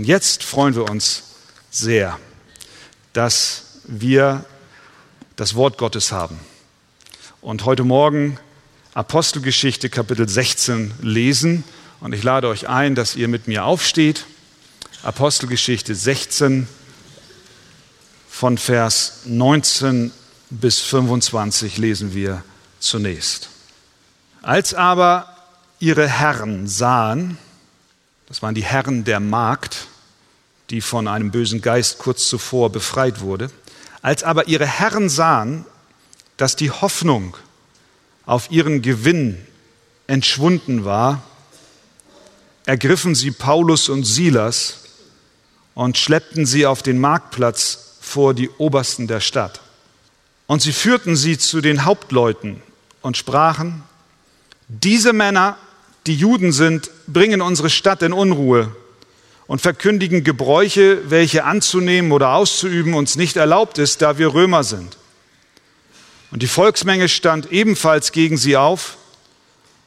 Und jetzt freuen wir uns sehr, dass wir das Wort Gottes haben. Und heute Morgen Apostelgeschichte Kapitel 16 lesen. Und ich lade euch ein, dass ihr mit mir aufsteht. Apostelgeschichte 16 von Vers 19 bis 25 lesen wir zunächst. Als aber ihre Herren sahen, das waren die Herren der Magd, die von einem bösen Geist kurz zuvor befreit wurde, als aber ihre Herren sahen, dass die Hoffnung auf ihren Gewinn entschwunden war, ergriffen sie Paulus und Silas und schleppten sie auf den Marktplatz vor die Obersten der Stadt. Und sie führten sie zu den Hauptleuten und sprachen, diese Männer, die Juden sind, bringen unsere Stadt in Unruhe und verkündigen Gebräuche, welche anzunehmen oder auszuüben uns nicht erlaubt ist, da wir Römer sind. Und die Volksmenge stand ebenfalls gegen sie auf,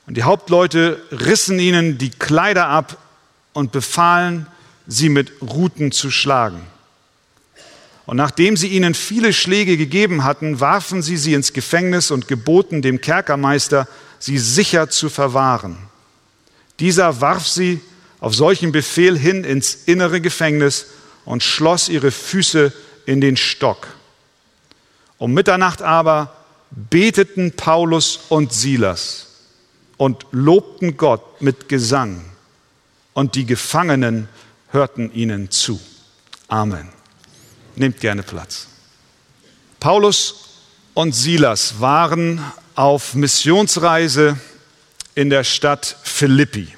und die Hauptleute rissen ihnen die Kleider ab und befahlen, sie mit Ruten zu schlagen. Und nachdem sie ihnen viele Schläge gegeben hatten, warfen sie sie ins Gefängnis und geboten dem Kerkermeister, sie sicher zu verwahren. Dieser warf sie auf solchen Befehl hin ins innere Gefängnis und schloss ihre Füße in den Stock. Um Mitternacht aber beteten Paulus und Silas und lobten Gott mit Gesang, und die Gefangenen hörten ihnen zu. Amen. Nehmt gerne Platz. Paulus und Silas waren auf Missionsreise in der Stadt Philippi.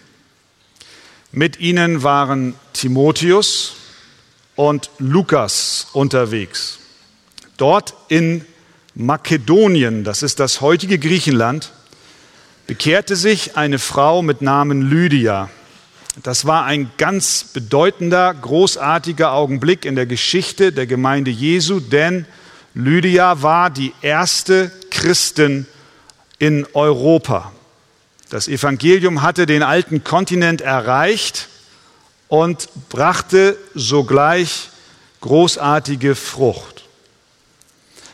Mit ihnen waren Timotheus und Lukas unterwegs. Dort in Makedonien, das ist das heutige Griechenland, bekehrte sich eine Frau mit Namen Lydia. Das war ein ganz bedeutender, großartiger Augenblick in der Geschichte der Gemeinde Jesu, denn Lydia war die erste Christin in Europa. Das Evangelium hatte den alten Kontinent erreicht und brachte sogleich großartige Frucht.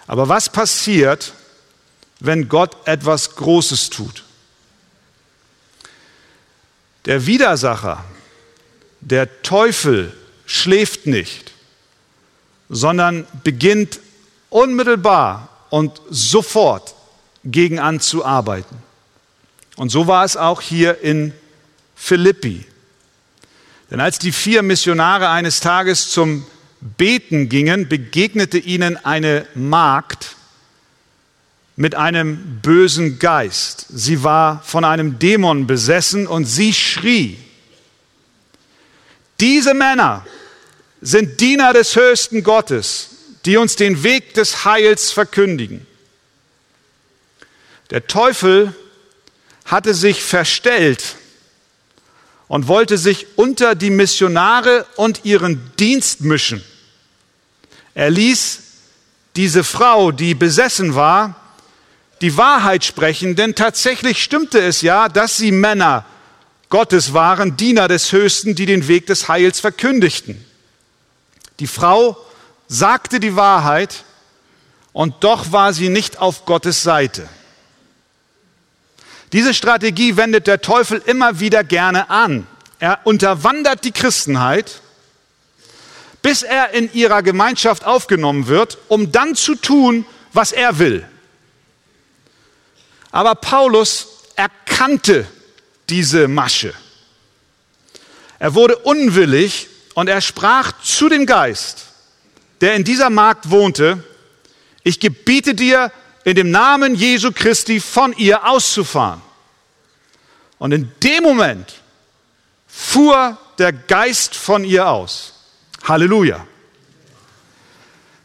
Aber was passiert, wenn Gott etwas Großes tut? Der Widersacher, der Teufel, schläft nicht, sondern beginnt unmittelbar und sofort gegen anzuarbeiten. Und so war es auch hier in Philippi. Denn als die vier Missionare eines Tages zum Beten gingen, begegnete ihnen eine Magd mit einem bösen Geist. Sie war von einem Dämon besessen und sie schrie, diese Männer sind Diener des höchsten Gottes, die uns den Weg des Heils verkündigen. Der Teufel hatte sich verstellt und wollte sich unter die Missionare und ihren Dienst mischen. Er ließ diese Frau, die besessen war, die Wahrheit sprechen, denn tatsächlich stimmte es ja, dass sie Männer Gottes waren, Diener des Höchsten, die den Weg des Heils verkündigten. Die Frau sagte die Wahrheit und doch war sie nicht auf Gottes Seite. Diese Strategie wendet der Teufel immer wieder gerne an. Er unterwandert die Christenheit, bis er in ihrer Gemeinschaft aufgenommen wird, um dann zu tun, was er will. Aber Paulus erkannte diese Masche. Er wurde unwillig und er sprach zu dem Geist, der in dieser Magd wohnte, ich gebiete dir, in dem Namen Jesu Christi von ihr auszufahren. Und in dem Moment fuhr der Geist von ihr aus. Halleluja.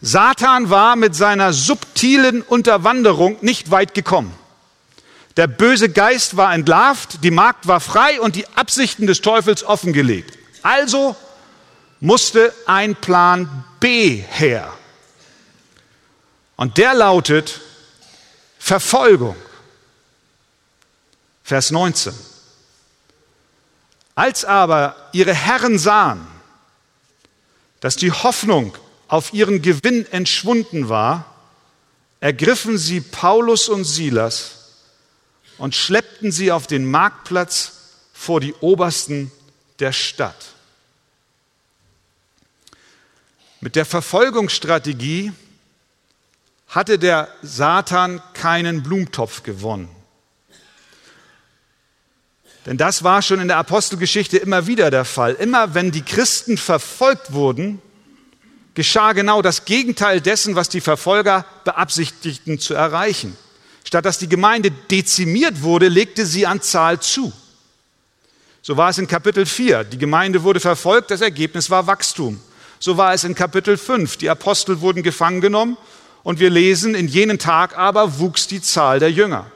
Satan war mit seiner subtilen Unterwanderung nicht weit gekommen. Der böse Geist war entlarvt, die Magd war frei und die Absichten des Teufels offengelegt. Also musste ein Plan B her. Und der lautet Verfolgung. Vers 19. Als aber ihre Herren sahen, dass die Hoffnung auf ihren Gewinn entschwunden war, ergriffen sie Paulus und Silas und schleppten sie auf den Marktplatz vor die Obersten der Stadt. Mit der Verfolgungsstrategie hatte der Satan keinen Blumentopf gewonnen. Denn das war schon in der Apostelgeschichte immer wieder der Fall. Immer wenn die Christen verfolgt wurden, geschah genau das Gegenteil dessen, was die Verfolger beabsichtigten zu erreichen. Statt dass die Gemeinde dezimiert wurde, legte sie an Zahl zu. So war es in Kapitel 4. Die Gemeinde wurde verfolgt, das Ergebnis war Wachstum. So war es in Kapitel 5. Die Apostel wurden gefangen genommen und wir lesen, in jenen Tag aber wuchs die Zahl der Jünger.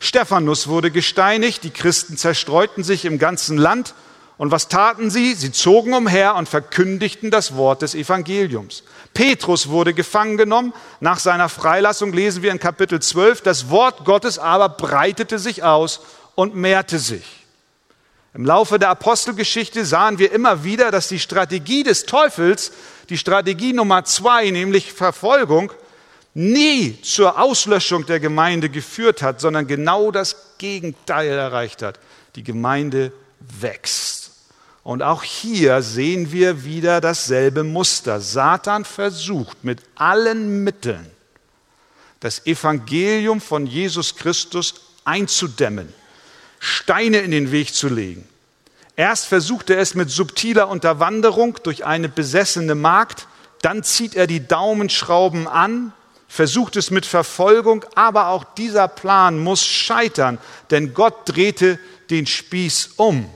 Stephanus wurde gesteinigt, die Christen zerstreuten sich im ganzen Land. Und was taten sie? Sie zogen umher und verkündigten das Wort des Evangeliums. Petrus wurde gefangen genommen. Nach seiner Freilassung lesen wir in Kapitel 12, das Wort Gottes aber breitete sich aus und mehrte sich. Im Laufe der Apostelgeschichte sahen wir immer wieder, dass die Strategie des Teufels, die Strategie Nummer zwei, nämlich Verfolgung, nie zur Auslöschung der Gemeinde geführt hat, sondern genau das Gegenteil erreicht hat. Die Gemeinde wächst. Und auch hier sehen wir wieder dasselbe Muster. Satan versucht mit allen Mitteln, das Evangelium von Jesus Christus einzudämmen, Steine in den Weg zu legen. Erst versucht er es mit subtiler Unterwanderung durch eine besessene Magd, dann zieht er die Daumenschrauben an, versucht es mit Verfolgung, aber auch dieser Plan muss scheitern, denn Gott drehte den Spieß um.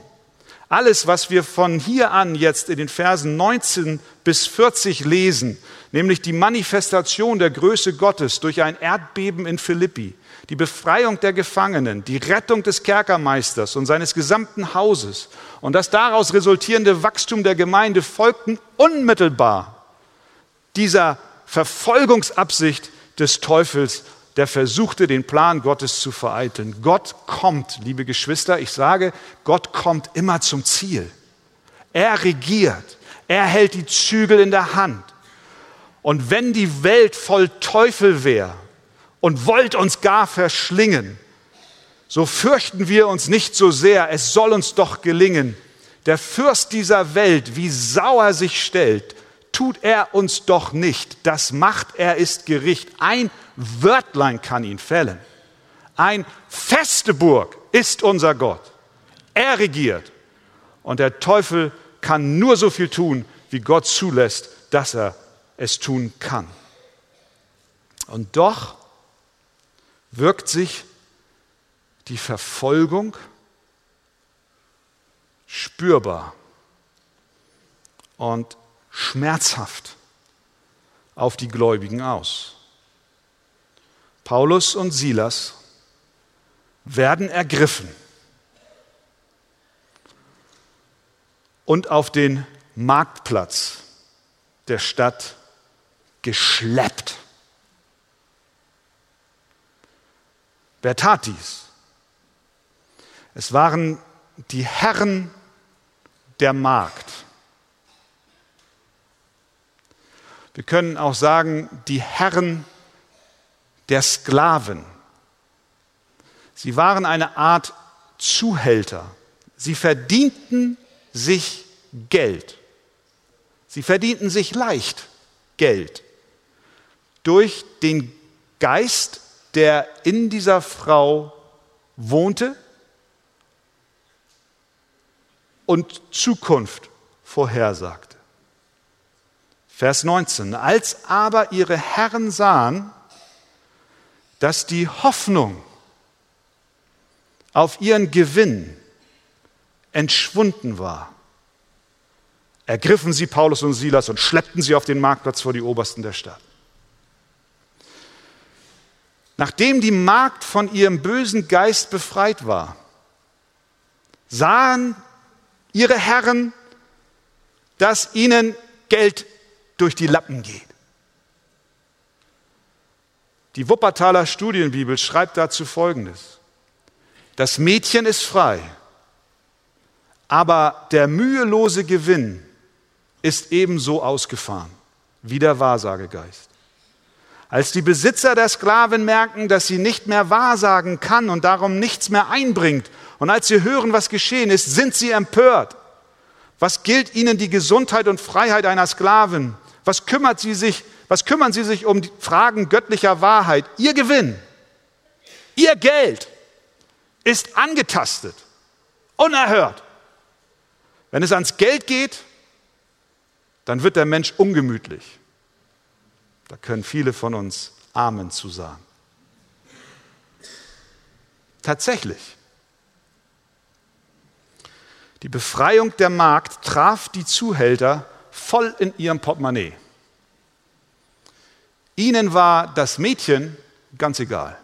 Alles, was wir von hier an jetzt in den Versen 19 bis 40 lesen, nämlich die Manifestation der Größe Gottes durch ein Erdbeben in Philippi, die Befreiung der Gefangenen, die Rettung des Kerkermeisters und seines gesamten Hauses und das daraus resultierende Wachstum der Gemeinde folgten unmittelbar dieser Verfolgungsabsicht des Teufels, der versuchte, den Plan Gottes zu vereiteln. Gott kommt, liebe Geschwister, ich sage, Gott kommt immer zum Ziel. Er regiert, er hält die Zügel in der Hand. Und wenn die Welt voll Teufel wäre und wollt uns gar verschlingen, so fürchten wir uns nicht so sehr, es soll uns doch gelingen. Der Fürst dieser Welt, wie sauer sich stellt, tut er uns doch nicht. Das macht er ist Gericht. Ein Wörtlein kann ihn fällen. Ein feste Burg ist unser Gott. Er regiert. Und der Teufel kann nur so viel tun, wie Gott zulässt, dass er es tun kann. Und doch wirkt sich die Verfolgung spürbar und schmerzhaft auf die Gläubigen aus. Paulus und Silas werden ergriffen und auf den Marktplatz der Stadt geschleppt. Wer tat dies? Es waren die Herren der Markt. Wir können auch sagen, die Herren der Sklaven. Sie waren eine Art Zuhälter. Sie verdienten sich Geld. Sie verdienten sich leicht Geld durch den Geist, der in dieser Frau wohnte und Zukunft vorhersagte. Vers 19. Als aber ihre Herren sahen, dass die Hoffnung auf ihren Gewinn entschwunden war, ergriffen sie Paulus und Silas und schleppten sie auf den Marktplatz vor die Obersten der Stadt. Nachdem die Magd von ihrem bösen Geist befreit war, sahen ihre Herren, dass ihnen Geld durch die Lappen geht. Die Wuppertaler Studienbibel schreibt dazu Folgendes. Das Mädchen ist frei, aber der mühelose Gewinn ist ebenso ausgefahren wie der Wahrsagegeist. Als die Besitzer der Sklaven merken, dass sie nicht mehr wahrsagen kann und darum nichts mehr einbringt, und als sie hören, was geschehen ist, sind sie empört. Was gilt ihnen die Gesundheit und Freiheit einer Sklavin? Was kümmert sie sich, was kümmern sie sich um Fragen göttlicher Wahrheit? Ihr Gewinn, ihr Geld ist angetastet, unerhört. Wenn es ans Geld geht, dann wird der Mensch ungemütlich. Da können viele von uns Amen zu sagen. Tatsächlich. Die Befreiung der Magd traf die Zuhälter voll in ihrem Portemonnaie. Ihnen war das Mädchen ganz egal.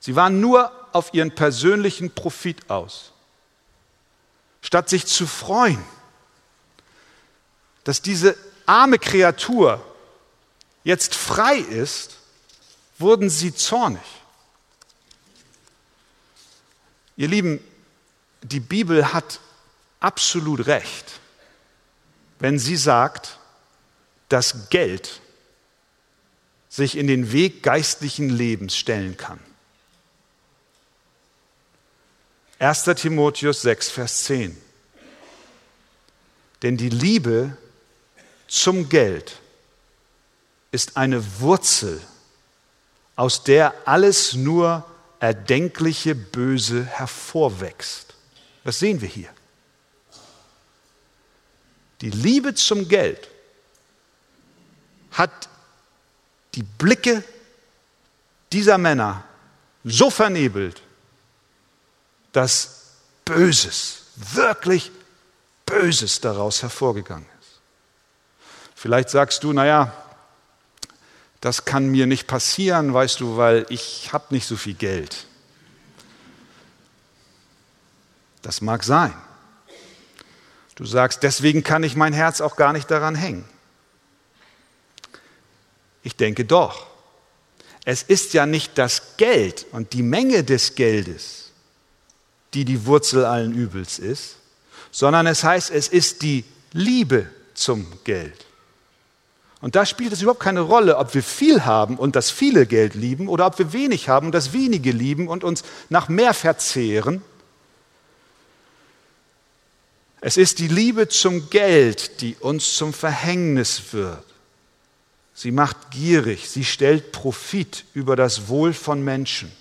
Sie waren nur auf ihren persönlichen Profit aus. Statt sich zu freuen, dass diese arme Kreatur jetzt frei ist, wurden sie zornig. Ihr Lieben, die Bibel hat absolut recht, wenn sie sagt, dass Geld sich in den Weg geistlichen Lebens stellen kann. 1. Timotheus 6, Vers 10. Denn die Liebe zum Geld ist eine Wurzel, aus der alles nur erdenkliche Böse hervorwächst. Das sehen wir hier. Die Liebe zum Geld hat die Blicke dieser Männer so vernebelt, dass Böses, wirklich Böses daraus hervorgegangen ist. Vielleicht sagst du, naja, das kann mir nicht passieren, weißt du, weil ich habe nicht so viel Geld. Das mag sein. Du sagst, deswegen kann ich mein Herz auch gar nicht daran hängen. Ich denke doch. Es ist ja nicht das Geld und die Menge des Geldes, die die Wurzel allen Übels ist, sondern es heißt, es ist die Liebe zum Geld. Und da spielt es überhaupt keine Rolle, ob wir viel haben und das viele Geld lieben oder ob wir wenig haben und das wenige lieben und uns nach mehr verzehren. Es ist die Liebe zum Geld, die uns zum Verhängnis wird. Sie macht gierig, sie stellt Profit über das Wohl von Menschen.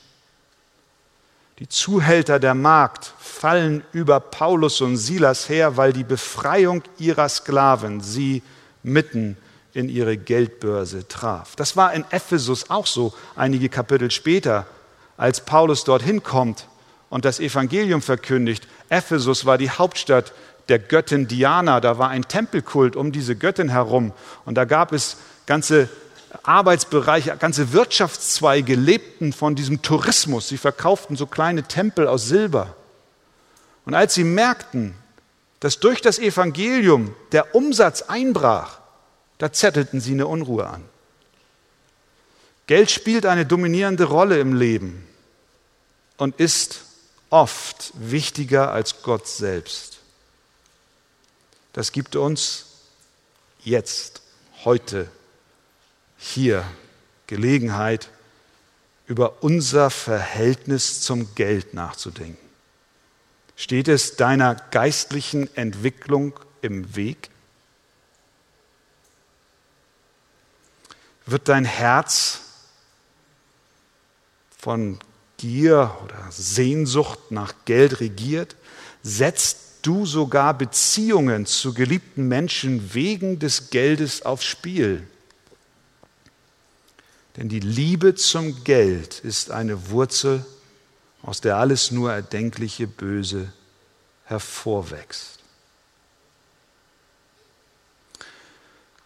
Die Zuhälter der Magd fallen über Paulus und Silas her, weil die Befreiung ihrer Sklaven sie mitten in ihre Geldbörse traf. Das war in Ephesus auch so, einige Kapitel später, als Paulus dorthin kommt und das Evangelium verkündigt. Ephesus war die Hauptstadt der Göttin Diana, da war ein Tempelkult um diese Göttin herum und da gab es ganze Arbeitsbereiche, ganze Wirtschaftszweige lebten von diesem Tourismus. Sie verkauften so kleine Tempel aus Silber. Und als sie merkten, dass durch das Evangelium der Umsatz einbrach, da zettelten sie eine Unruhe an. Geld spielt eine dominierende Rolle im Leben und ist oft wichtiger als Gott selbst. Das gibt uns jetzt, heute, hier Gelegenheit, über unser Verhältnis zum Geld nachzudenken. Steht es deiner geistlichen Entwicklung im Weg? Wird dein Herz von Gier oder Sehnsucht nach Geld regiert? Setzt du sogar Beziehungen zu geliebten Menschen wegen des Geldes aufs Spiel? Denn die Liebe zum Geld ist eine Wurzel, aus der alles nur erdenkliche Böse hervorwächst.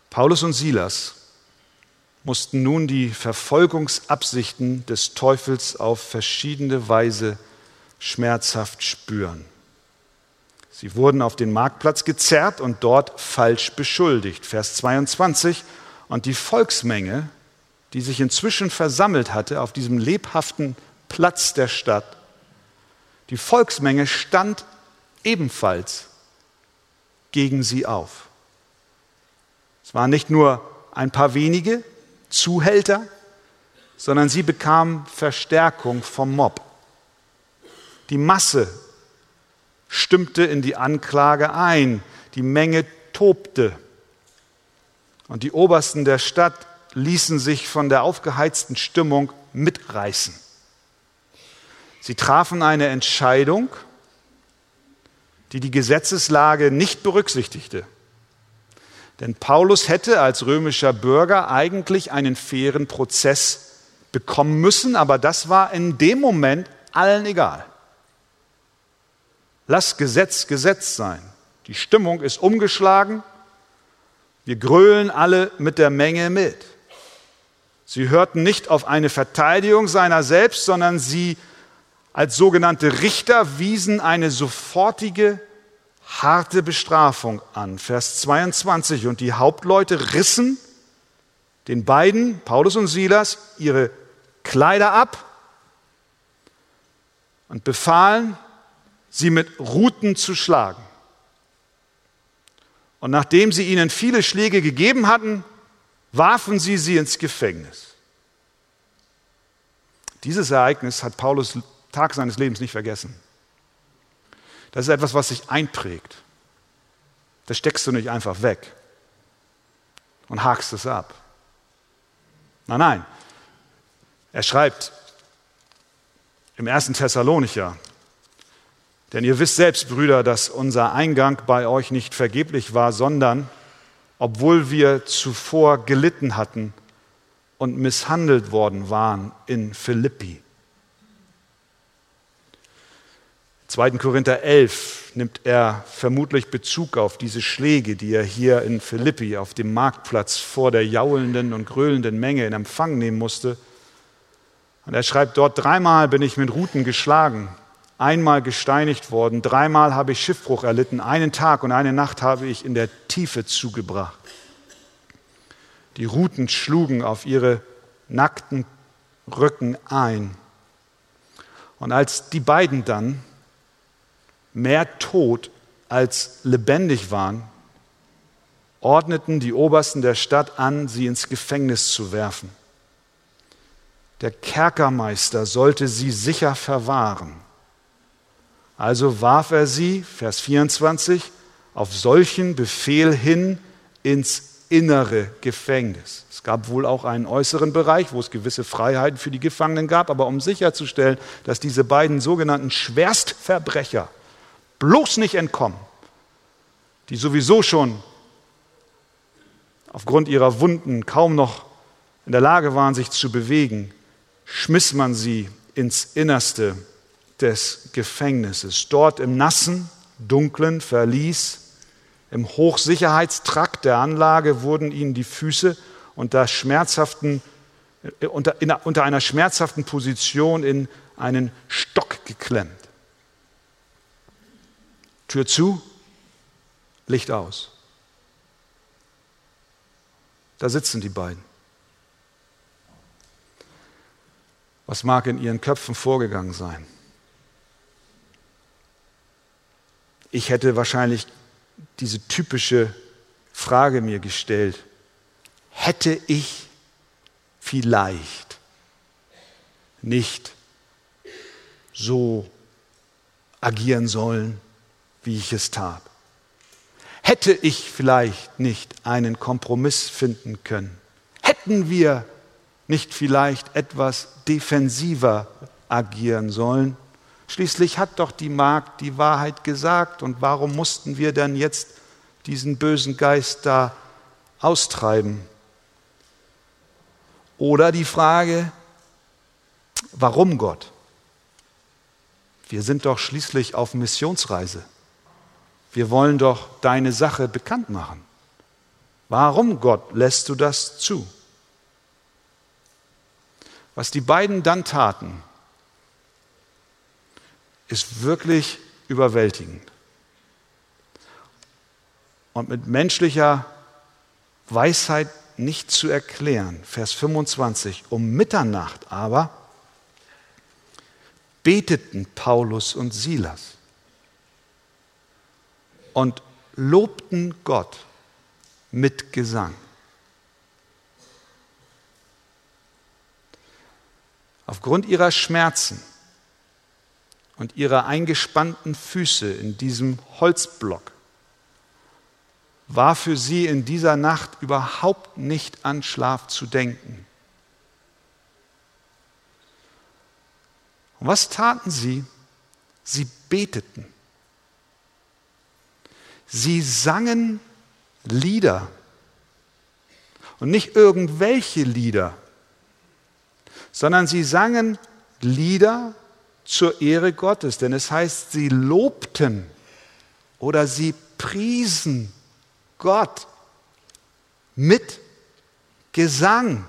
Paulus und Silas mussten nun die Verfolgungsabsichten des Teufels auf verschiedene Weise schmerzhaft spüren. Sie wurden auf den Marktplatz gezerrt und dort falsch beschuldigt. Vers 22. Und die Volksmenge, die sich inzwischen versammelt hatte auf diesem lebhaften Platz der Stadt, die Volksmenge stand ebenfalls gegen sie auf. Es waren nicht nur ein paar wenige Zuhälter, sondern sie bekamen Verstärkung vom Mob. Die Masse stimmte in die Anklage ein, die Menge tobte. Und die Obersten der Stadt ließen sich von der aufgeheizten Stimmung mitreißen. Sie trafen eine Entscheidung, die die Gesetzeslage nicht berücksichtigte. Denn Paulus hätte als römischer Bürger eigentlich einen fairen Prozess bekommen müssen, aber das war in dem Moment allen egal. Lass Gesetz Gesetz sein. Die Stimmung ist umgeschlagen. Wir grölen alle mit der Menge mit. Sie hörten nicht auf eine Verteidigung seiner selbst, sondern sie als sogenannte Richter wiesen eine sofortige, harte Bestrafung an. Vers 22. Und die Hauptleute rissen den beiden, Paulus und Silas, ihre Kleider ab und befahlen, sie mit Ruten zu schlagen. Und nachdem sie ihnen viele Schläge gegeben hatten, warfen sie sie ins Gefängnis. Dieses Ereignis hat Paulus Tag seines Lebens nicht vergessen. Das ist etwas, was sich einprägt. Das steckst du nicht einfach weg und hakst es ab. Nein, nein. Er schreibt im ersten Thessalonicher, denn ihr wisst selbst, Brüder, dass unser Eingang bei euch nicht vergeblich war, sondern obwohl wir zuvor gelitten hatten und misshandelt worden waren in Philippi. 2. Korinther 11 nimmt er vermutlich Bezug auf diese Schläge, die er hier in Philippi auf dem Marktplatz vor der jaulenden und gröhlenden Menge in Empfang nehmen musste. Und er schreibt dort, dreimal bin ich mit Ruten geschlagen, einmal gesteinigt worden, dreimal habe ich Schiffbruch erlitten, einen Tag und eine Nacht habe ich in der Tiefe zugebracht. Die Ruten schlugen auf ihre nackten Rücken ein. Und als die beiden dann mehr tot als lebendig waren, ordneten die Obersten der Stadt an, sie ins Gefängnis zu werfen. Der Kerkermeister sollte sie sicher verwahren. Also warf er sie, Vers 24, auf solchen Befehl hin ins innere Gefängnis. Es gab wohl auch einen äußeren Bereich, wo es gewisse Freiheiten für die Gefangenen gab, aber um sicherzustellen, dass diese beiden sogenannten Schwerstverbrecher bloß nicht entkommen, die sowieso schon aufgrund ihrer Wunden kaum noch in der Lage waren, sich zu bewegen, schmiss man sie ins Innerste des Gefängnisses. Dort im nassen, dunklen Verlies, im Hochsicherheitstrakt der Anlage wurden ihnen die Füße unter, schmerzhaften, äh, unter, in, unter einer schmerzhaften Position in einen Stock geklemmt. Tür zu, Licht aus. Da sitzen die beiden. Was mag in ihren Köpfen vorgegangen sein? Ich hätte wahrscheinlich diese typische Frage mir gestellt. Hätte ich vielleicht nicht so agieren sollen, wie ich es tat? Hätte ich vielleicht nicht einen Kompromiss finden können? Hätten wir nicht vielleicht etwas defensiver agieren sollen? Schließlich hat doch die Magd die Wahrheit gesagt und warum mussten wir dann jetzt diesen bösen Geist da austreiben? Oder die Frage, warum Gott? Wir sind doch schließlich auf Missionsreise. Wir wollen doch deine Sache bekannt machen. Warum, Gott, lässt du das zu? Was die beiden dann taten, ist wirklich überwältigend. Und mit menschlicher Weisheit nicht zu erklären. Vers 25. Um Mitternacht aber beteten Paulus und Silas und lobten Gott mit Gesang. Aufgrund ihrer Schmerzen und ihrer eingespannten Füße in diesem Holzblock war für sie in dieser Nacht überhaupt nicht an Schlaf zu denken. Und was taten sie? Sie beteten. Sie sangen Lieder. Und nicht irgendwelche Lieder, sondern sie sangen Lieder zur Ehre Gottes. Denn es heißt, sie lobten oder sie priesen Gott mit Gesang.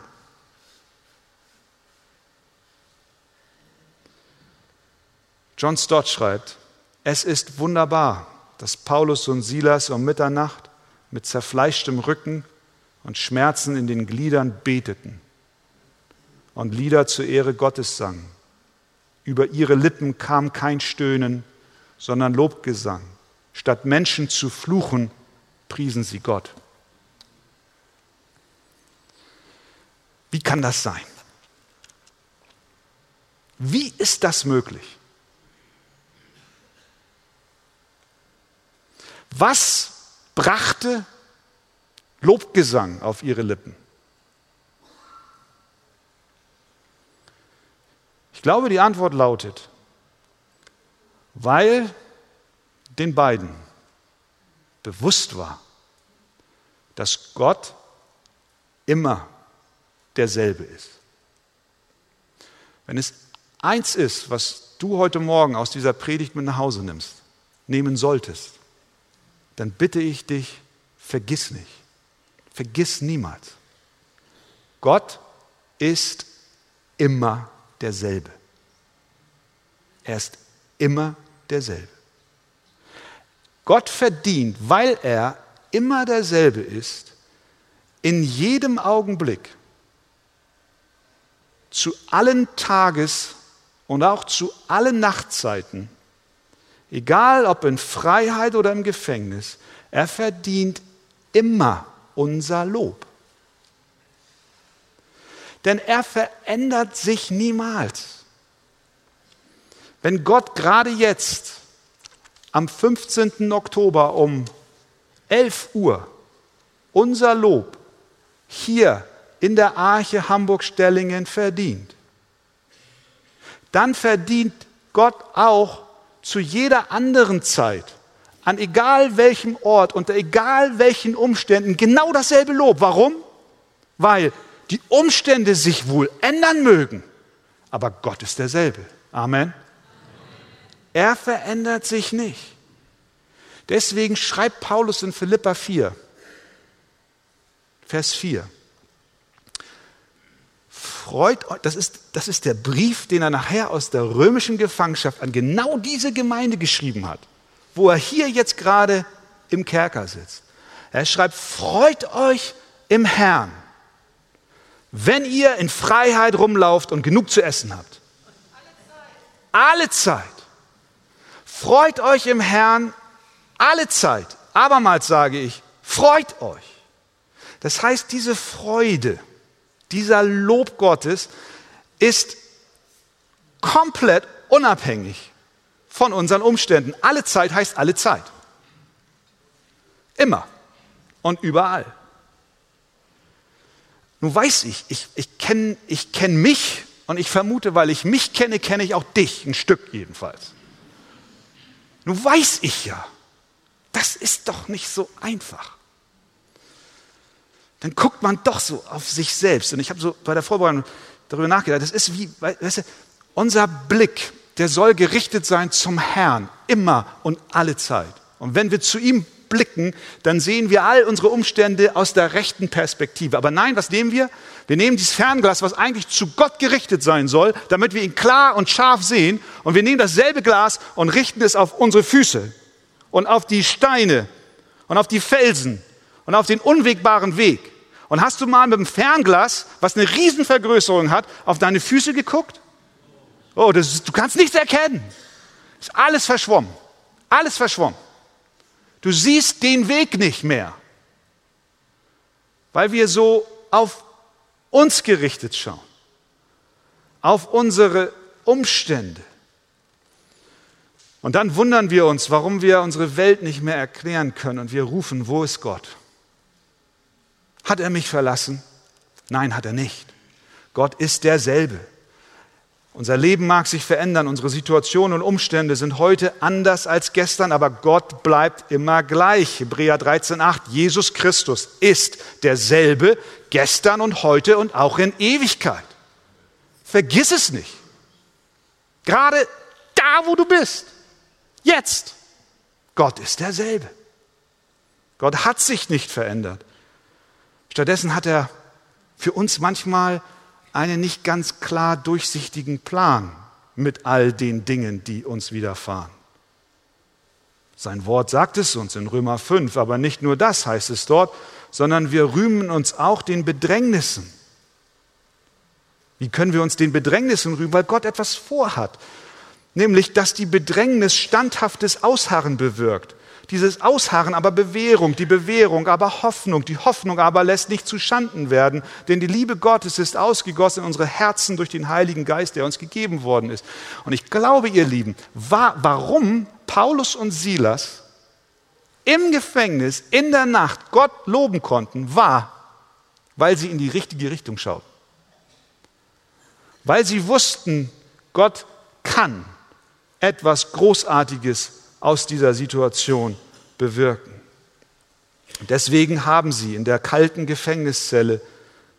John Stott schreibt, es ist wunderbar, dass Paulus und Silas um Mitternacht mit zerfleischtem Rücken und Schmerzen in den Gliedern beteten und Lieder zur Ehre Gottes sangen. Über ihre Lippen kam kein Stöhnen, sondern Lobgesang. Statt Menschen zu fluchen, priesen sie Gott. Wie kann das sein? Wie ist das möglich? Was brachte Lobgesang auf ihre Lippen? Ich glaube, die Antwort lautet, weil den beiden bewusst war, dass Gott immer derselbe ist. Wenn es eins ist, was du heute Morgen aus dieser Predigt mit nach Hause nimmst, nehmen solltest, dann bitte ich dich, vergiss nicht, vergiss niemals. Gott ist immer derselbe. Er ist immer derselbe. Gott verdient, weil er immer derselbe ist, in jedem Augenblick, zu allen Tages- und auch zu allen Nachtzeiten, egal ob in Freiheit oder im Gefängnis, er verdient immer unser Lob. Denn er verändert sich niemals. Wenn Gott gerade jetzt am 15. Oktober um 11 Uhr unser Lob hier in der Arche Hamburg-Stellingen verdient, dann verdient Gott auch zu jeder anderen Zeit, an egal welchem Ort, unter egal welchen Umständen, genau dasselbe Lob. Warum? Weil die Umstände sich wohl ändern mögen, aber Gott ist derselbe. Amen. Er verändert sich nicht. Deswegen schreibt Paulus in Philippa 4, Vers 4. Freut euch, das ist, das ist der Brief, den er nachher aus der römischen Gefangenschaft an genau diese Gemeinde geschrieben hat, wo er hier jetzt gerade im Kerker sitzt. Er schreibt, freut euch im Herrn, wenn ihr in Freiheit rumlauft und genug zu essen habt. Alle Zeit. Freut euch im Herrn alle Zeit. Abermals sage ich, freut euch. Das heißt, diese Freude, dieser Lob Gottes ist komplett unabhängig von unseren Umständen. Alle Zeit heißt alle Zeit. Immer und überall. Nun weiß ich, ich, ich kenne ich kenn mich und ich vermute, weil ich mich kenne, kenne ich auch dich, ein Stück jedenfalls. Nun weiß ich ja, das ist doch nicht so einfach. Dann guckt man doch so auf sich selbst. Und ich habe so bei der Vorbereitung darüber nachgedacht, das ist wie, weißt du, unser Blick, der soll gerichtet sein zum Herrn, immer und alle Zeit. Und wenn wir zu ihm blicken, dann sehen wir all unsere Umstände aus der rechten Perspektive. Aber nein, was nehmen wir? Wir nehmen dieses Fernglas, was eigentlich zu Gott gerichtet sein soll, damit wir ihn klar und scharf sehen. Und wir nehmen dasselbe Glas und richten es auf unsere Füße und auf die Steine und auf die Felsen und auf den unwegbaren Weg. Und hast du mal mit dem Fernglas, was eine Riesenvergrößerung hat, auf deine Füße geguckt? Oh, ist, du kannst nichts erkennen. Ist alles verschwommen. Alles verschwommen. Du siehst den Weg nicht mehr, weil wir so auf uns gerichtet schauen, auf unsere Umstände. Und dann wundern wir uns, warum wir unsere Welt nicht mehr erklären können und wir rufen, wo ist Gott? Hat er mich verlassen? Nein, hat er nicht. Gott ist derselbe. Unser Leben mag sich verändern, unsere Situationen und Umstände sind heute anders als gestern, aber Gott bleibt immer gleich. Hebräer 13,8. Jesus Christus ist derselbe gestern und heute und auch in Ewigkeit. Vergiss es nicht. Gerade da, wo du bist. Jetzt. Gott ist derselbe. Gott hat sich nicht verändert. Stattdessen hat er für uns manchmal einen nicht ganz klar durchsichtigen Plan mit all den Dingen, die uns widerfahren. Sein Wort sagt es uns in Römer 5, aber nicht nur das heißt es dort, sondern wir rühmen uns auch den Bedrängnissen. Wie können wir uns den Bedrängnissen rühmen? Weil Gott etwas vorhat, nämlich dass die Bedrängnis standhaftes Ausharren bewirkt. Dieses Ausharren aber Bewährung, die Bewährung aber Hoffnung, die Hoffnung aber lässt nicht zu Schanden werden, denn die Liebe Gottes ist ausgegossen in unsere Herzen durch den Heiligen Geist, der uns gegeben worden ist. Und ich glaube, ihr Lieben, war, warum Paulus und Silas im Gefängnis in der Nacht Gott loben konnten, war, weil sie in die richtige Richtung schauten. Weil sie wussten, Gott kann etwas Großartiges aus dieser Situation bewirken. Deswegen haben sie in der kalten Gefängniszelle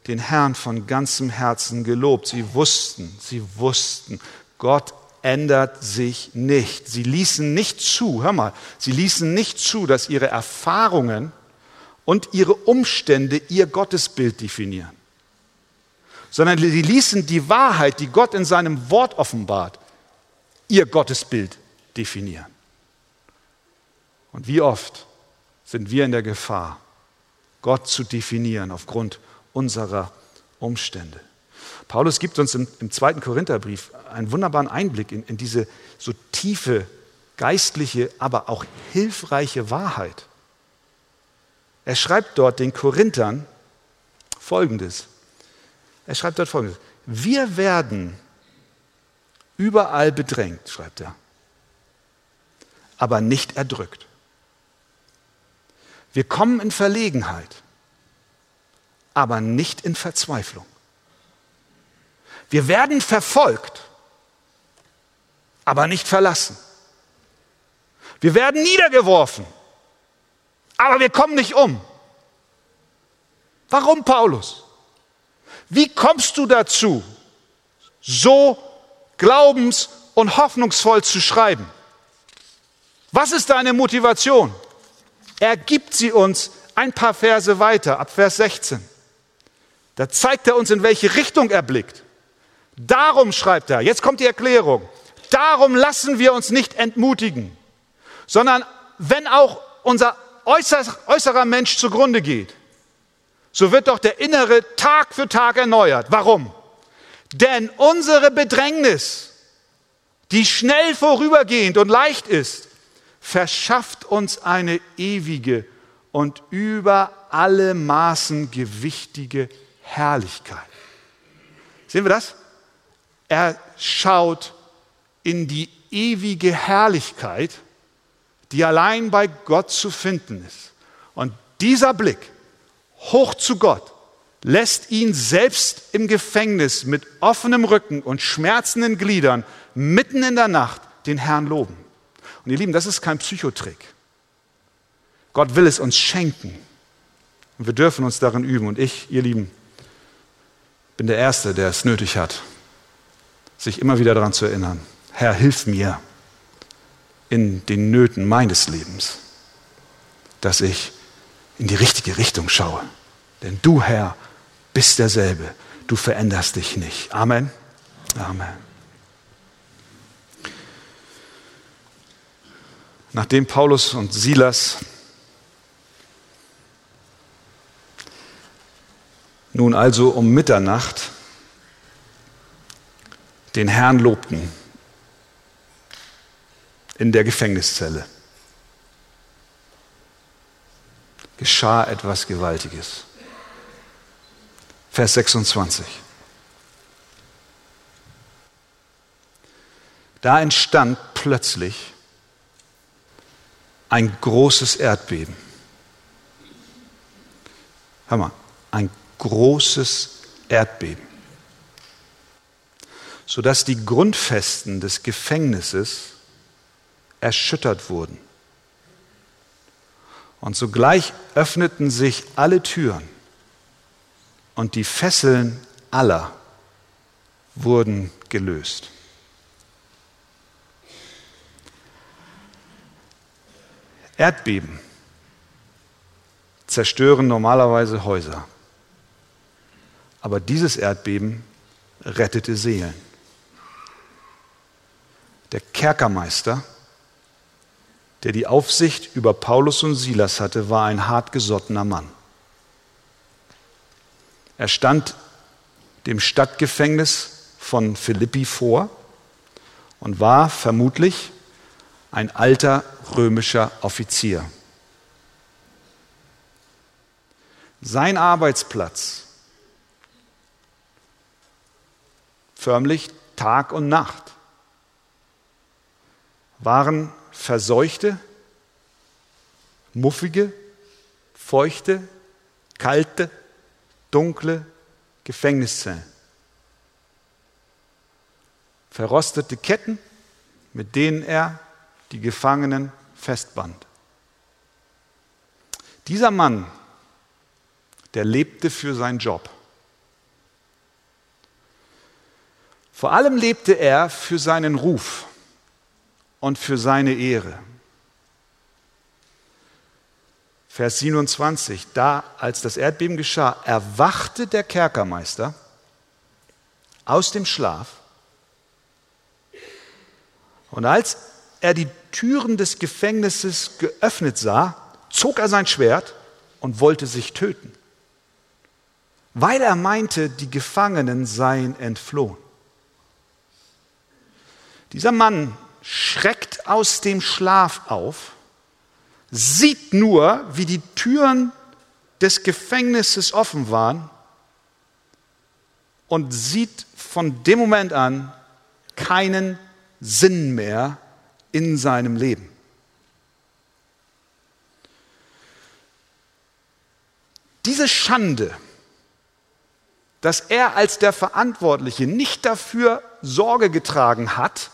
den Herrn von ganzem Herzen gelobt. Sie wussten, sie wussten, Gott ändert sich nicht. Sie ließen nicht zu, hör mal, sie ließen nicht zu, dass ihre Erfahrungen und ihre Umstände ihr Gottesbild definieren, sondern sie ließen die Wahrheit, die Gott in seinem Wort offenbart, ihr Gottesbild definieren. Und wie oft sind wir in der Gefahr, Gott zu definieren aufgrund unserer Umstände. Paulus gibt uns im, im zweiten Korintherbrief einen wunderbaren Einblick in, in diese so tiefe, geistliche, aber auch hilfreiche Wahrheit. Er schreibt dort den Korinthern Folgendes. Er schreibt dort Folgendes. Wir werden überall bedrängt, schreibt er, aber nicht erdrückt. Wir kommen in Verlegenheit, aber nicht in Verzweiflung. Wir werden verfolgt, aber nicht verlassen. Wir werden niedergeworfen, aber wir kommen nicht um. Warum, Paulus? Wie kommst du dazu, so glaubens- und hoffnungsvoll zu schreiben? Was ist deine Motivation? Er gibt sie uns ein paar Verse weiter, ab Vers 16. Da zeigt er uns, in welche Richtung er blickt. Darum schreibt er, jetzt kommt die Erklärung, darum lassen wir uns nicht entmutigen, sondern wenn auch unser äußerer Mensch zugrunde geht, so wird doch der innere Tag für Tag erneuert. Warum? Denn unsere Bedrängnis, die schnell vorübergehend und leicht ist, verschafft uns eine ewige und über alle Maßen gewichtige Herrlichkeit. Sehen wir das? Er schaut in die ewige Herrlichkeit, die allein bei Gott zu finden ist. Und dieser Blick hoch zu Gott lässt ihn selbst im Gefängnis mit offenem Rücken und schmerzenden Gliedern mitten in der Nacht den Herrn loben. Und ihr Lieben, das ist kein Psychotrick. Gott will es uns schenken. Und wir dürfen uns darin üben. Und ich, ihr Lieben, bin der Erste, der es nötig hat, sich immer wieder daran zu erinnern. Herr, hilf mir in den Nöten meines Lebens, dass ich in die richtige Richtung schaue. Denn du, Herr, bist derselbe. Du veränderst dich nicht. Amen. Amen. Nachdem Paulus und Silas nun also um Mitternacht den Herrn lobten in der Gefängniszelle, geschah etwas Gewaltiges. Vers 26. Da entstand plötzlich ein großes Erdbeben. Hör mal, ein großes Erdbeben, sodass die Grundfesten des Gefängnisses erschüttert wurden. Und sogleich öffneten sich alle Türen und die Fesseln aller wurden gelöst. Erdbeben zerstören normalerweise Häuser. Aber dieses Erdbeben rettete Seelen. Der Kerkermeister der die Aufsicht über Paulus und Silas hatte, war ein hartgesottener Mann. Er stand dem Stadtgefängnis von Philippi vor und war vermutlich ein alter römischer Offizier. Sein Arbeitsplatz, förmlich Tag und Nacht, waren verseuchte, muffige, feuchte, kalte, dunkle Gefängniszellen. Verrostete Ketten, mit denen er die Gefangenen festband. Dieser Mann, der lebte für seinen Job. Vor allem lebte er für seinen Ruf und für seine Ehre. Vers 27, da als das Erdbeben geschah, erwachte der Kerkermeister aus dem Schlaf und als er die Türen des Gefängnisses geöffnet sah, zog er sein Schwert und wollte sich töten, weil er meinte, die Gefangenen seien entflohen. Dieser Mann schreckt aus dem Schlaf auf, sieht nur, wie die Türen des Gefängnisses offen waren und sieht von dem Moment an keinen Sinn mehr in seinem Leben. Diese Schande, dass er als der Verantwortliche nicht dafür Sorge getragen hat,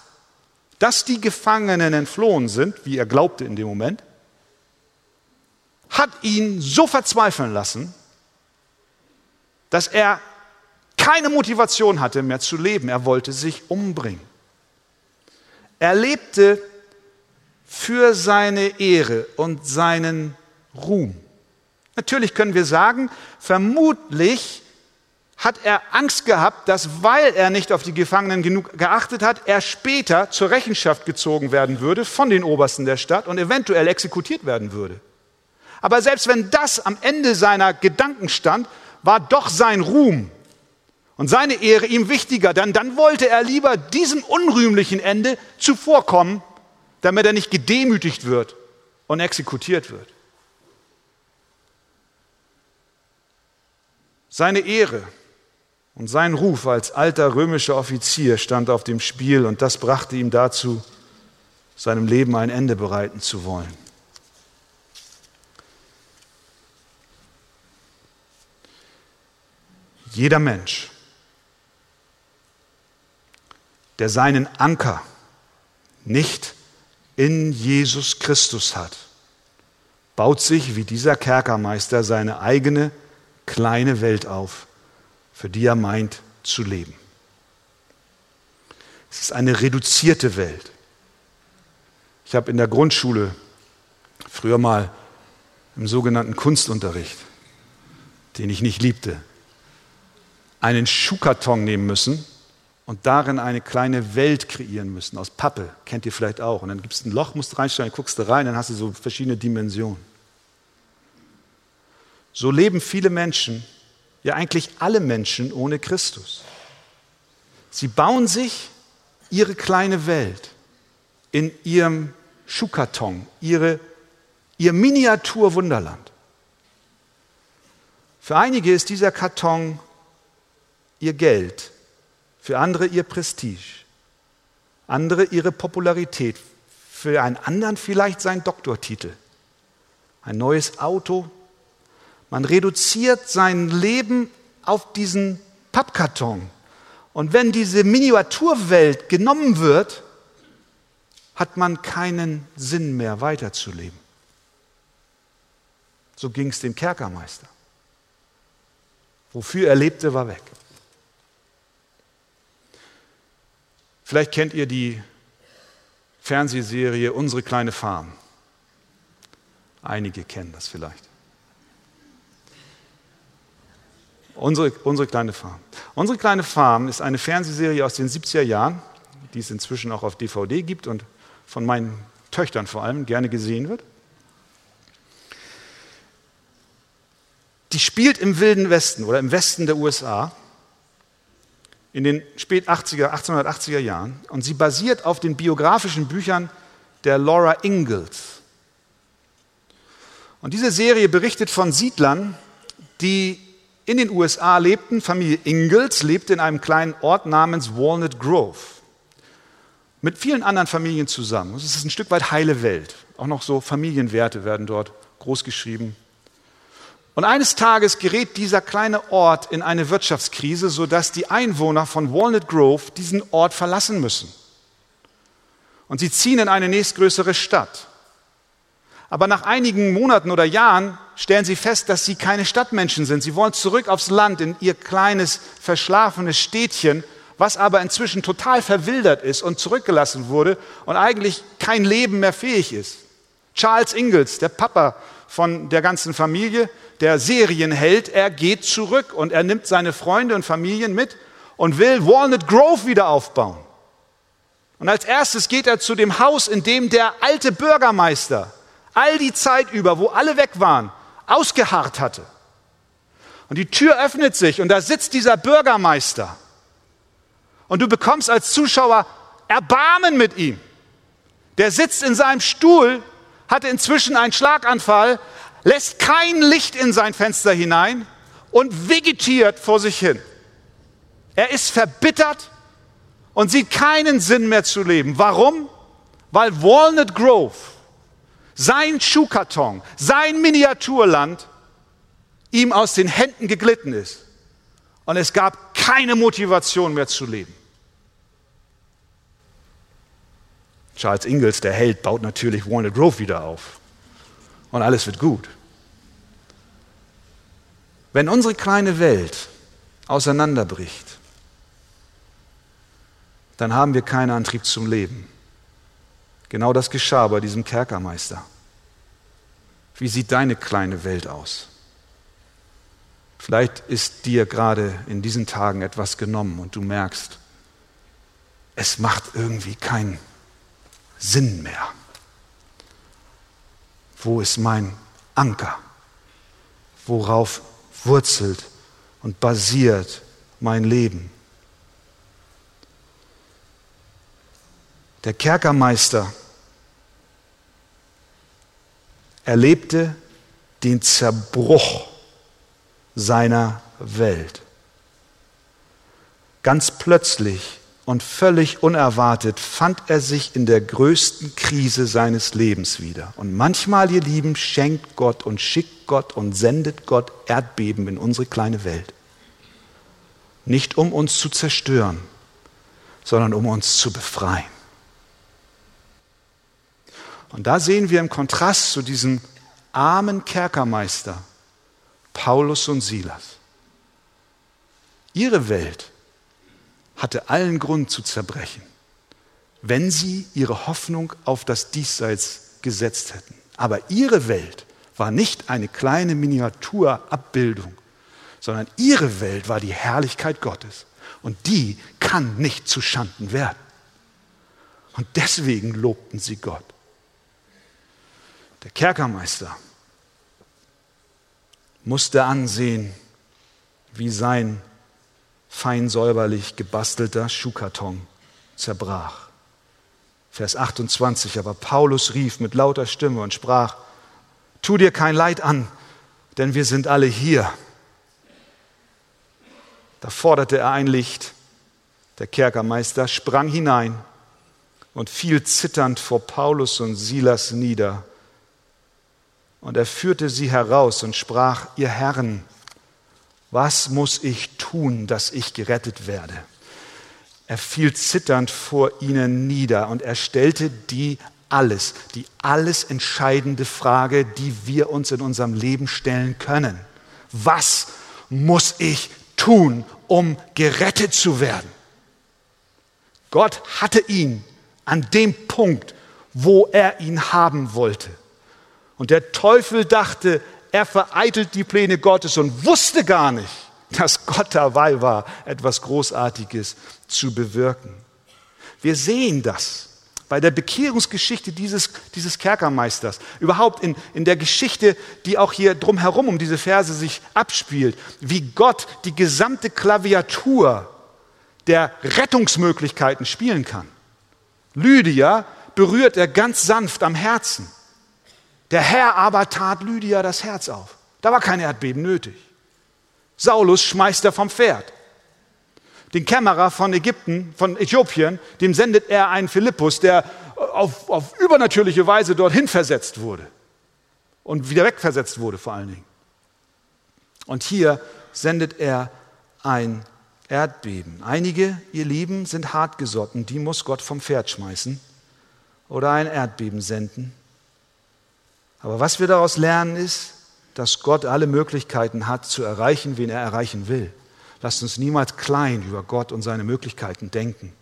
dass die Gefangenen entflohen sind, wie er glaubte in dem Moment, hat ihn so verzweifeln lassen, dass er keine Motivation hatte mehr zu leben. Er wollte sich umbringen. Er lebte für seine Ehre und seinen Ruhm. Natürlich können wir sagen, vermutlich hat er Angst gehabt, dass weil er nicht auf die Gefangenen genug geachtet hat, er später zur Rechenschaft gezogen werden würde von den Obersten der Stadt und eventuell exekutiert werden würde. Aber selbst wenn das am Ende seiner Gedanken stand, war doch sein Ruhm und seine Ehre ihm wichtiger, denn dann wollte er lieber diesem unrühmlichen Ende zuvorkommen, damit er nicht gedemütigt wird und exekutiert wird. Seine Ehre und sein Ruf als alter römischer Offizier stand auf dem Spiel und das brachte ihm dazu, seinem Leben ein Ende bereiten zu wollen. Jeder Mensch, der seinen Anker nicht in Jesus Christus hat, baut sich wie dieser Kerkermeister seine eigene kleine Welt auf für die er meint zu leben. Es ist eine reduzierte Welt. Ich habe in der Grundschule früher mal im sogenannten Kunstunterricht, den ich nicht liebte, einen Schuhkarton nehmen müssen und darin eine kleine Welt kreieren müssen, aus Pappe, kennt ihr vielleicht auch. Und dann gibt es ein Loch, musst du reinstellen, guckst du rein, dann hast du so verschiedene Dimensionen. So leben viele Menschen ja eigentlich alle Menschen ohne Christus. Sie bauen sich ihre kleine Welt in ihrem Schuhkarton, ihre, ihr Miniaturwunderland. Für einige ist dieser Karton ihr Geld, für andere ihr Prestige, andere ihre Popularität, für einen anderen vielleicht sein Doktortitel, ein neues Auto. Man reduziert sein Leben auf diesen Pappkarton. Und wenn diese Miniaturwelt genommen wird, hat man keinen Sinn mehr weiterzuleben. So ging es dem Kerkermeister. Wofür er lebte, war weg. Vielleicht kennt ihr die Fernsehserie Unsere kleine Farm. Einige kennen das vielleicht. Unsere, unsere kleine Farm. Unsere kleine Farm ist eine Fernsehserie aus den 70er Jahren, die es inzwischen auch auf DVD gibt und von meinen Töchtern vor allem gerne gesehen wird. Die spielt im Wilden Westen oder im Westen der USA in den spät 80er, 1880er Jahren und sie basiert auf den biografischen Büchern der Laura Ingalls. Und diese Serie berichtet von Siedlern, die in den USA lebten. Familie Ingalls lebte in einem kleinen Ort namens Walnut Grove mit vielen anderen Familien zusammen. Es ist ein Stück weit heile Welt. Auch noch so Familienwerte werden dort großgeschrieben. Und eines Tages gerät dieser kleine Ort in eine Wirtschaftskrise, sodass die Einwohner von Walnut Grove diesen Ort verlassen müssen. Und sie ziehen in eine nächstgrößere Stadt. Aber nach einigen Monaten oder Jahren stellen sie fest, dass sie keine Stadtmenschen sind. Sie wollen zurück aufs Land, in ihr kleines, verschlafenes Städtchen, was aber inzwischen total verwildert ist und zurückgelassen wurde und eigentlich kein Leben mehr fähig ist. Charles Ingalls, der Papa von der ganzen Familie, der Serienheld, er geht zurück und er nimmt seine Freunde und Familien mit und will Walnut Grove wieder aufbauen. Und als erstes geht er zu dem Haus, in dem der alte Bürgermeister all die Zeit über, wo alle weg waren, ausgeharrt hatte. Und die Tür öffnet sich und da sitzt dieser Bürgermeister. Und du bekommst als Zuschauer Erbarmen mit ihm. Der sitzt in seinem Stuhl, hatte inzwischen einen Schlaganfall, lässt kein Licht in sein Fenster hinein und vegetiert vor sich hin. Er ist verbittert und sieht keinen Sinn mehr zu leben. Warum? Weil Walnut Grove, sein Schuhkarton, sein Miniaturland ihm aus den Händen geglitten ist. Und es gab keine Motivation mehr zu leben. Charles Ingalls, der Held, baut natürlich Walnut Grove wieder auf und alles wird gut. Wenn unsere kleine Welt auseinanderbricht, dann haben wir keinen Antrieb zum Leben. Genau das geschah bei diesem Kerkermeister. Wie sieht deine kleine Welt aus? Vielleicht ist dir gerade in diesen Tagen etwas genommen und du merkst, es macht irgendwie keinen Sinn mehr. Wo ist mein Anker? Worauf wurzelt und basiert mein Leben? Der Kerkermeister erlebte den Zerbruch seiner Welt. Ganz plötzlich und völlig unerwartet fand er sich in der größten Krise seines Lebens wieder. Und manchmal, ihr Lieben, schenkt Gott und schickt Gott und sendet Gott Erdbeben in unsere kleine Welt. Nicht um uns zu zerstören, sondern um uns zu befreien. Und da sehen wir im Kontrast zu diesem armen Kerkermeister Paulus und Silas. Ihre Welt hatte allen Grund zu zerbrechen, wenn sie ihre Hoffnung auf das Diesseits gesetzt hätten. Aber ihre Welt war nicht eine kleine Miniaturabbildung, sondern ihre Welt war die Herrlichkeit Gottes. Und die kann nicht zu Schanden werden. Und deswegen lobten sie Gott. Der Kerkermeister musste ansehen, wie sein fein säuberlich gebastelter Schuhkarton zerbrach. Vers 28, aber Paulus rief mit lauter Stimme und sprach, tu dir kein Leid an, denn wir sind alle hier. Da forderte er ein Licht. Der Kerkermeister sprang hinein und fiel zitternd vor Paulus und Silas nieder. Und er führte sie heraus und sprach, ihr Herren, was muss ich tun, dass ich gerettet werde? Er fiel zitternd vor ihnen nieder und er stellte die alles, die alles entscheidende Frage, die wir uns in unserem Leben stellen können. Was muss ich tun, um gerettet zu werden? Gott hatte ihn an dem Punkt, wo er ihn haben wollte. Und der Teufel dachte, er vereitelt die Pläne Gottes und wusste gar nicht, dass Gott dabei war, etwas Großartiges zu bewirken. Wir sehen das bei der Bekehrungsgeschichte dieses, dieses Kerkermeisters, überhaupt in, in der Geschichte, die auch hier drumherum um diese Verse sich abspielt, wie Gott die gesamte Klaviatur der Rettungsmöglichkeiten spielen kann. Lydia berührt er ganz sanft am Herzen. Der Herr aber tat Lydia das Herz auf. Da war kein Erdbeben nötig. Saulus schmeißt er vom Pferd. Den Kämmerer von Ägypten, von Äthiopien, dem sendet er einen Philippus, der auf, auf übernatürliche Weise dorthin versetzt wurde. Und wieder wegversetzt wurde vor allen Dingen. Und hier sendet er ein Erdbeben. Einige, ihr Lieben, sind hartgesotten, die muss Gott vom Pferd schmeißen oder ein Erdbeben senden. Aber was wir daraus lernen ist, dass Gott alle Möglichkeiten hat zu erreichen, wen er erreichen will. Lasst uns niemals klein über Gott und seine Möglichkeiten denken.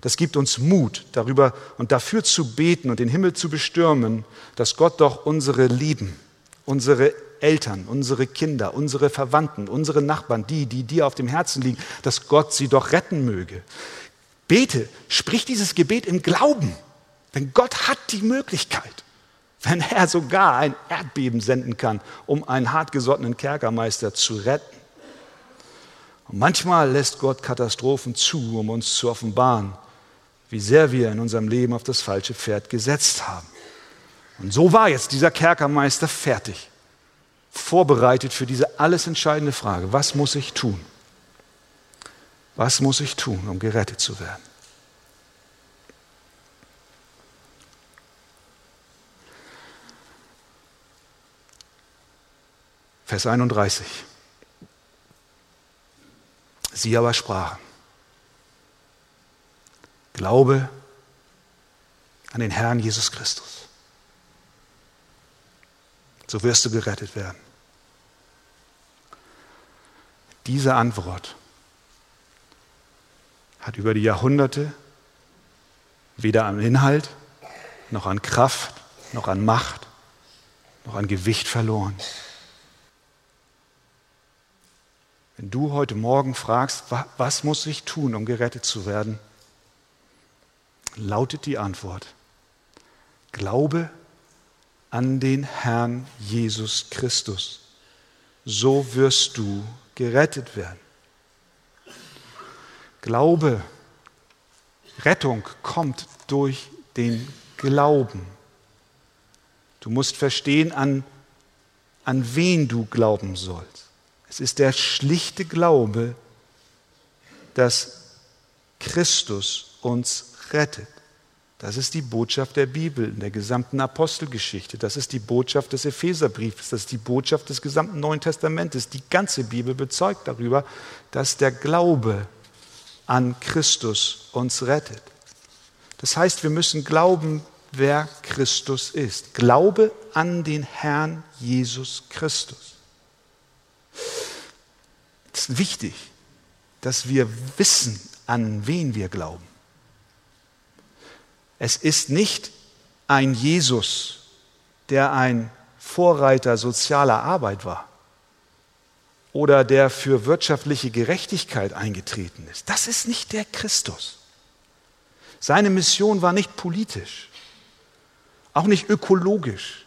Das gibt uns Mut, darüber und dafür zu beten und den Himmel zu bestürmen, dass Gott doch unsere Lieben, unsere Eltern, unsere Kinder, unsere Verwandten, unsere Nachbarn, die, die dir auf dem Herzen liegen, dass Gott sie doch retten möge. Bete, sprich dieses Gebet im Glauben, denn Gott hat die Möglichkeit wenn er sogar ein Erdbeben senden kann, um einen hartgesottenen Kerkermeister zu retten. Und manchmal lässt Gott Katastrophen zu, um uns zu offenbaren, wie sehr wir in unserem Leben auf das falsche Pferd gesetzt haben. Und so war jetzt dieser Kerkermeister fertig, vorbereitet für diese alles entscheidende Frage, was muss ich tun? Was muss ich tun, um gerettet zu werden? Vers 31. Sie aber sprachen, Glaube an den Herrn Jesus Christus. So wirst du gerettet werden. Diese Antwort hat über die Jahrhunderte weder an Inhalt, noch an Kraft, noch an Macht, noch an Gewicht verloren. Wenn du heute Morgen fragst, was muss ich tun, um gerettet zu werden, lautet die Antwort, Glaube an den Herrn Jesus Christus. So wirst du gerettet werden. Glaube, Rettung kommt durch den Glauben. Du musst verstehen, an, an wen du glauben sollst. Es ist der schlichte Glaube, dass Christus uns rettet. Das ist die Botschaft der Bibel, in der gesamten Apostelgeschichte. Das ist die Botschaft des Epheserbriefs. Das ist die Botschaft des gesamten Neuen Testamentes. Die ganze Bibel bezeugt darüber, dass der Glaube an Christus uns rettet. Das heißt, wir müssen glauben, wer Christus ist. Glaube an den Herrn Jesus Christus. Es ist wichtig, dass wir wissen, an wen wir glauben. Es ist nicht ein Jesus, der ein Vorreiter sozialer Arbeit war oder der für wirtschaftliche Gerechtigkeit eingetreten ist. Das ist nicht der Christus. Seine Mission war nicht politisch, auch nicht ökologisch.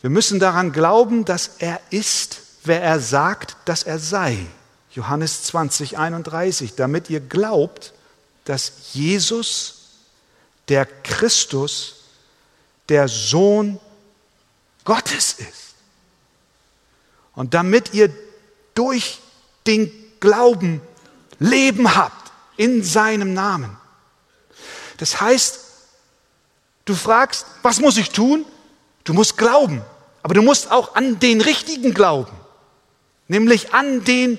Wir müssen daran glauben, dass er ist, wer er sagt, dass er sei. Johannes 20, 31, damit ihr glaubt, dass Jesus, der Christus, der Sohn Gottes ist. Und damit ihr durch den Glauben Leben habt in seinem Namen. Das heißt, du fragst, was muss ich tun? Du musst glauben, aber du musst auch an den richtigen glauben, nämlich an den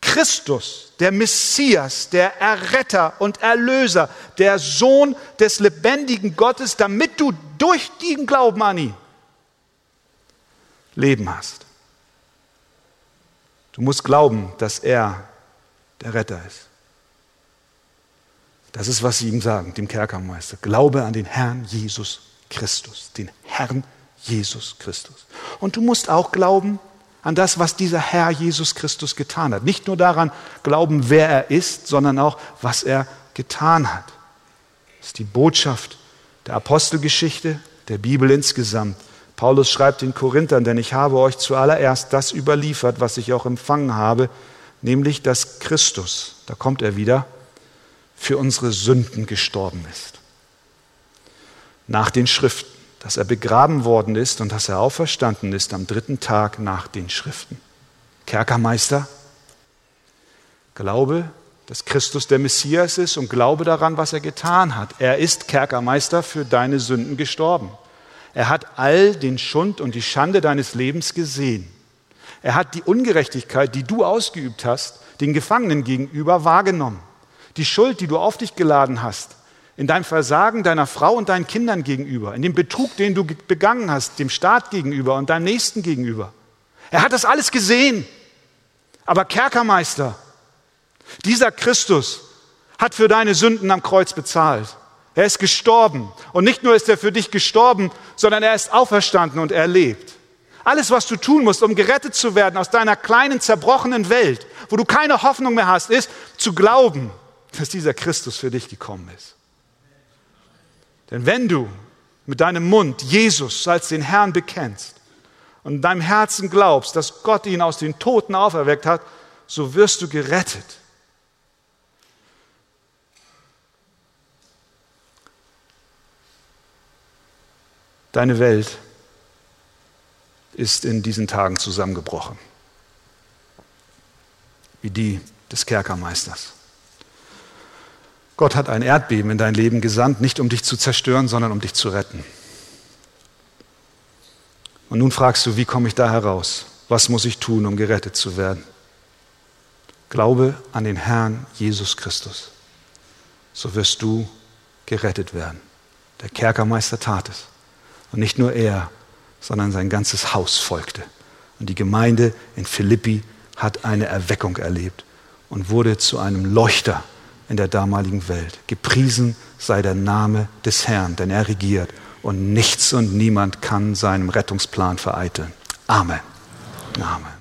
Christus, der Messias, der Erretter und Erlöser, der Sohn des lebendigen Gottes, damit du durch den Glauben an ihn Leben hast. Du musst glauben, dass er der Retter ist. Das ist, was sie ihm sagen, dem Kerkermeister. Glaube an den Herrn Jesus Christus, den Herrn Jesus Christus. Und du musst auch glauben an das, was dieser Herr Jesus Christus getan hat. Nicht nur daran glauben, wer er ist, sondern auch, was er getan hat. Das ist die Botschaft der Apostelgeschichte, der Bibel insgesamt. Paulus schreibt den Korinthern, denn ich habe euch zuallererst das überliefert, was ich auch empfangen habe, nämlich dass Christus, da kommt er wieder, für unsere Sünden gestorben ist. Nach den Schriften dass er begraben worden ist und dass er auferstanden ist am dritten Tag nach den Schriften. Kerkermeister, glaube, dass Christus der Messias ist und glaube daran, was er getan hat. Er ist Kerkermeister für deine Sünden gestorben. Er hat all den Schund und die Schande deines Lebens gesehen. Er hat die Ungerechtigkeit, die du ausgeübt hast, den Gefangenen gegenüber wahrgenommen. Die Schuld, die du auf dich geladen hast, in deinem Versagen deiner Frau und deinen Kindern gegenüber, in dem Betrug, den du begangen hast, dem Staat gegenüber und deinem Nächsten gegenüber. Er hat das alles gesehen. Aber Kerkermeister, dieser Christus hat für deine Sünden am Kreuz bezahlt. Er ist gestorben. Und nicht nur ist er für dich gestorben, sondern er ist auferstanden und er lebt. Alles, was du tun musst, um gerettet zu werden aus deiner kleinen, zerbrochenen Welt, wo du keine Hoffnung mehr hast, ist zu glauben, dass dieser Christus für dich gekommen ist. Denn wenn du mit deinem Mund Jesus als den Herrn bekennst und in deinem Herzen glaubst, dass Gott ihn aus den Toten auferweckt hat, so wirst du gerettet. Deine Welt ist in diesen Tagen zusammengebrochen, wie die des Kerkermeisters. Gott hat ein Erdbeben in dein Leben gesandt, nicht um dich zu zerstören, sondern um dich zu retten. Und nun fragst du, wie komme ich da heraus? Was muss ich tun, um gerettet zu werden? Glaube an den Herrn Jesus Christus. So wirst du gerettet werden. Der Kerkermeister tat es. Und nicht nur er, sondern sein ganzes Haus folgte. Und die Gemeinde in Philippi hat eine Erweckung erlebt und wurde zu einem Leuchter in der damaligen Welt. Gepriesen sei der Name des Herrn, denn er regiert und nichts und niemand kann seinen Rettungsplan vereiteln. Amen. Amen.